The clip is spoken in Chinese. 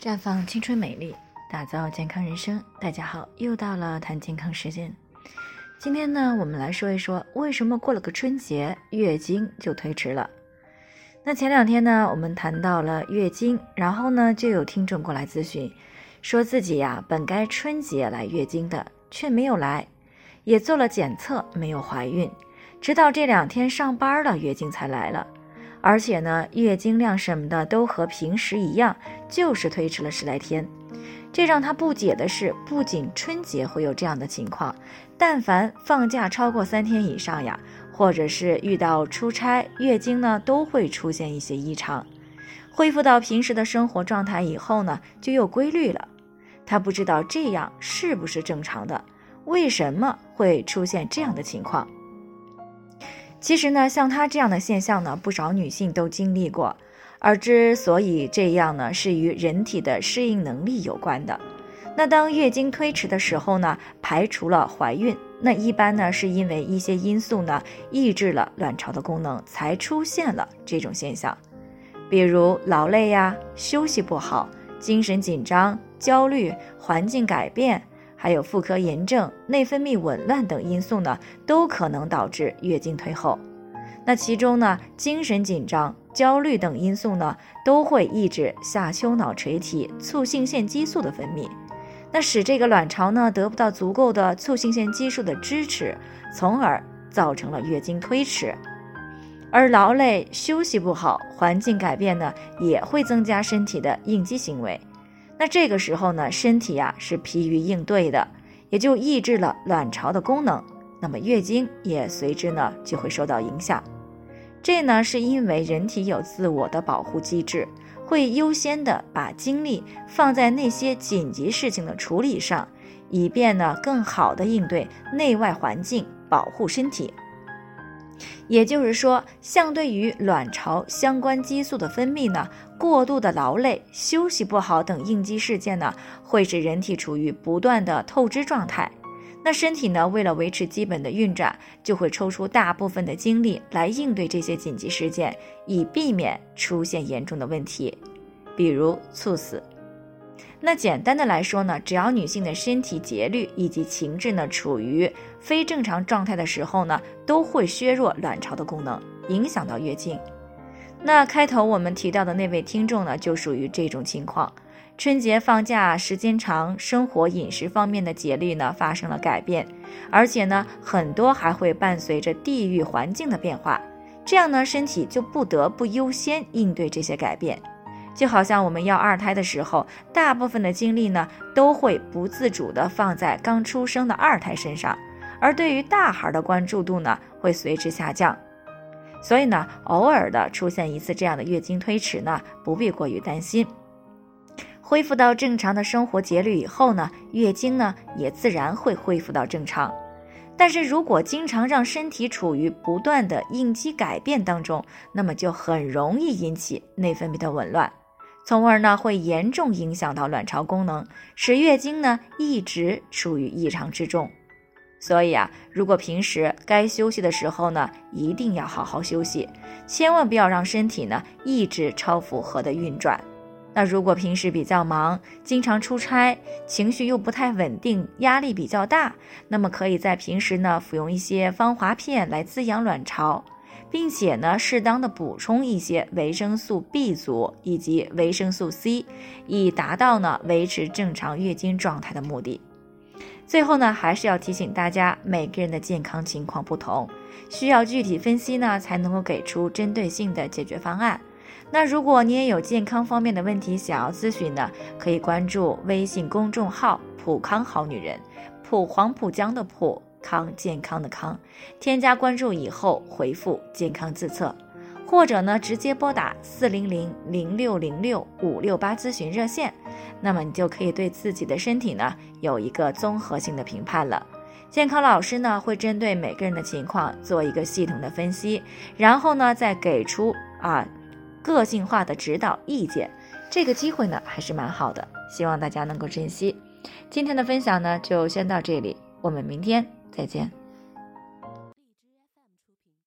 绽放青春美丽，打造健康人生。大家好，又到了谈健康时间。今天呢，我们来说一说为什么过了个春节，月经就推迟了。那前两天呢，我们谈到了月经，然后呢，就有听众过来咨询，说自己呀，本该春节来月经的，却没有来，也做了检测，没有怀孕，直到这两天上班了，月经才来了。而且呢，月经量什么的都和平时一样，就是推迟了十来天。这让他不解的是，不仅春节会有这样的情况，但凡放假超过三天以上呀，或者是遇到出差，月经呢都会出现一些异常。恢复到平时的生活状态以后呢，就又规律了。他不知道这样是不是正常的，为什么会出现这样的情况？其实呢，像她这样的现象呢，不少女性都经历过。而之所以这样呢，是与人体的适应能力有关的。那当月经推迟的时候呢，排除了怀孕，那一般呢是因为一些因素呢抑制了卵巢的功能，才出现了这种现象。比如劳累呀、休息不好、精神紧张、焦虑、环境改变。还有妇科炎症、内分泌紊乱等因素呢，都可能导致月经推后。那其中呢，精神紧张、焦虑等因素呢，都会抑制下丘脑垂体促性腺激素的分泌，那使这个卵巢呢得不到足够的促性腺激素的支持，从而造成了月经推迟。而劳累、休息不好、环境改变呢，也会增加身体的应激行为。那这个时候呢，身体呀是疲于应对的，也就抑制了卵巢的功能，那么月经也随之呢就会受到影响。这呢是因为人体有自我的保护机制，会优先的把精力放在那些紧急事情的处理上，以便呢更好的应对内外环境，保护身体。也就是说，相对于卵巢相关激素的分泌呢，过度的劳累、休息不好等应激事件呢，会使人体处于不断的透支状态。那身体呢，为了维持基本的运转，就会抽出大部分的精力来应对这些紧急事件，以避免出现严重的问题，比如猝死。那简单的来说呢，只要女性的身体节律以及情志呢处于非正常状态的时候呢，都会削弱卵巢的功能，影响到月经。那开头我们提到的那位听众呢，就属于这种情况。春节放假时间长，生活饮食方面的节律呢发生了改变，而且呢，很多还会伴随着地域环境的变化，这样呢，身体就不得不优先应对这些改变。就好像我们要二胎的时候，大部分的精力呢都会不自主的放在刚出生的二胎身上，而对于大孩的关注度呢会随之下降。所以呢，偶尔的出现一次这样的月经推迟呢，不必过于担心。恢复到正常的生活节律以后呢，月经呢也自然会恢复到正常。但是如果经常让身体处于不断的应激改变当中，那么就很容易引起内分泌的紊乱。从而呢，会严重影响到卵巢功能，使月经呢一直处于异常之中。所以啊，如果平时该休息的时候呢，一定要好好休息，千万不要让身体呢一直超负荷的运转。那如果平时比较忙，经常出差，情绪又不太稳定，压力比较大，那么可以在平时呢服用一些芳华片来滋养卵巢。并且呢，适当的补充一些维生素 B 族以及维生素 C，以达到呢维持正常月经状态的目的。最后呢，还是要提醒大家，每个人的健康情况不同，需要具体分析呢，才能够给出针对性的解决方案。那如果你也有健康方面的问题想要咨询呢，可以关注微信公众号“普康好女人”，普黄浦江的普。康健康的康，添加关注以后回复“健康自测”，或者呢直接拨打四零零零六零六五六八咨询热线，那么你就可以对自己的身体呢有一个综合性的评判了。健康老师呢会针对每个人的情况做一个系统的分析，然后呢再给出啊个性化的指导意见。这个机会呢还是蛮好的，希望大家能够珍惜。今天的分享呢就先到这里，我们明天。再见。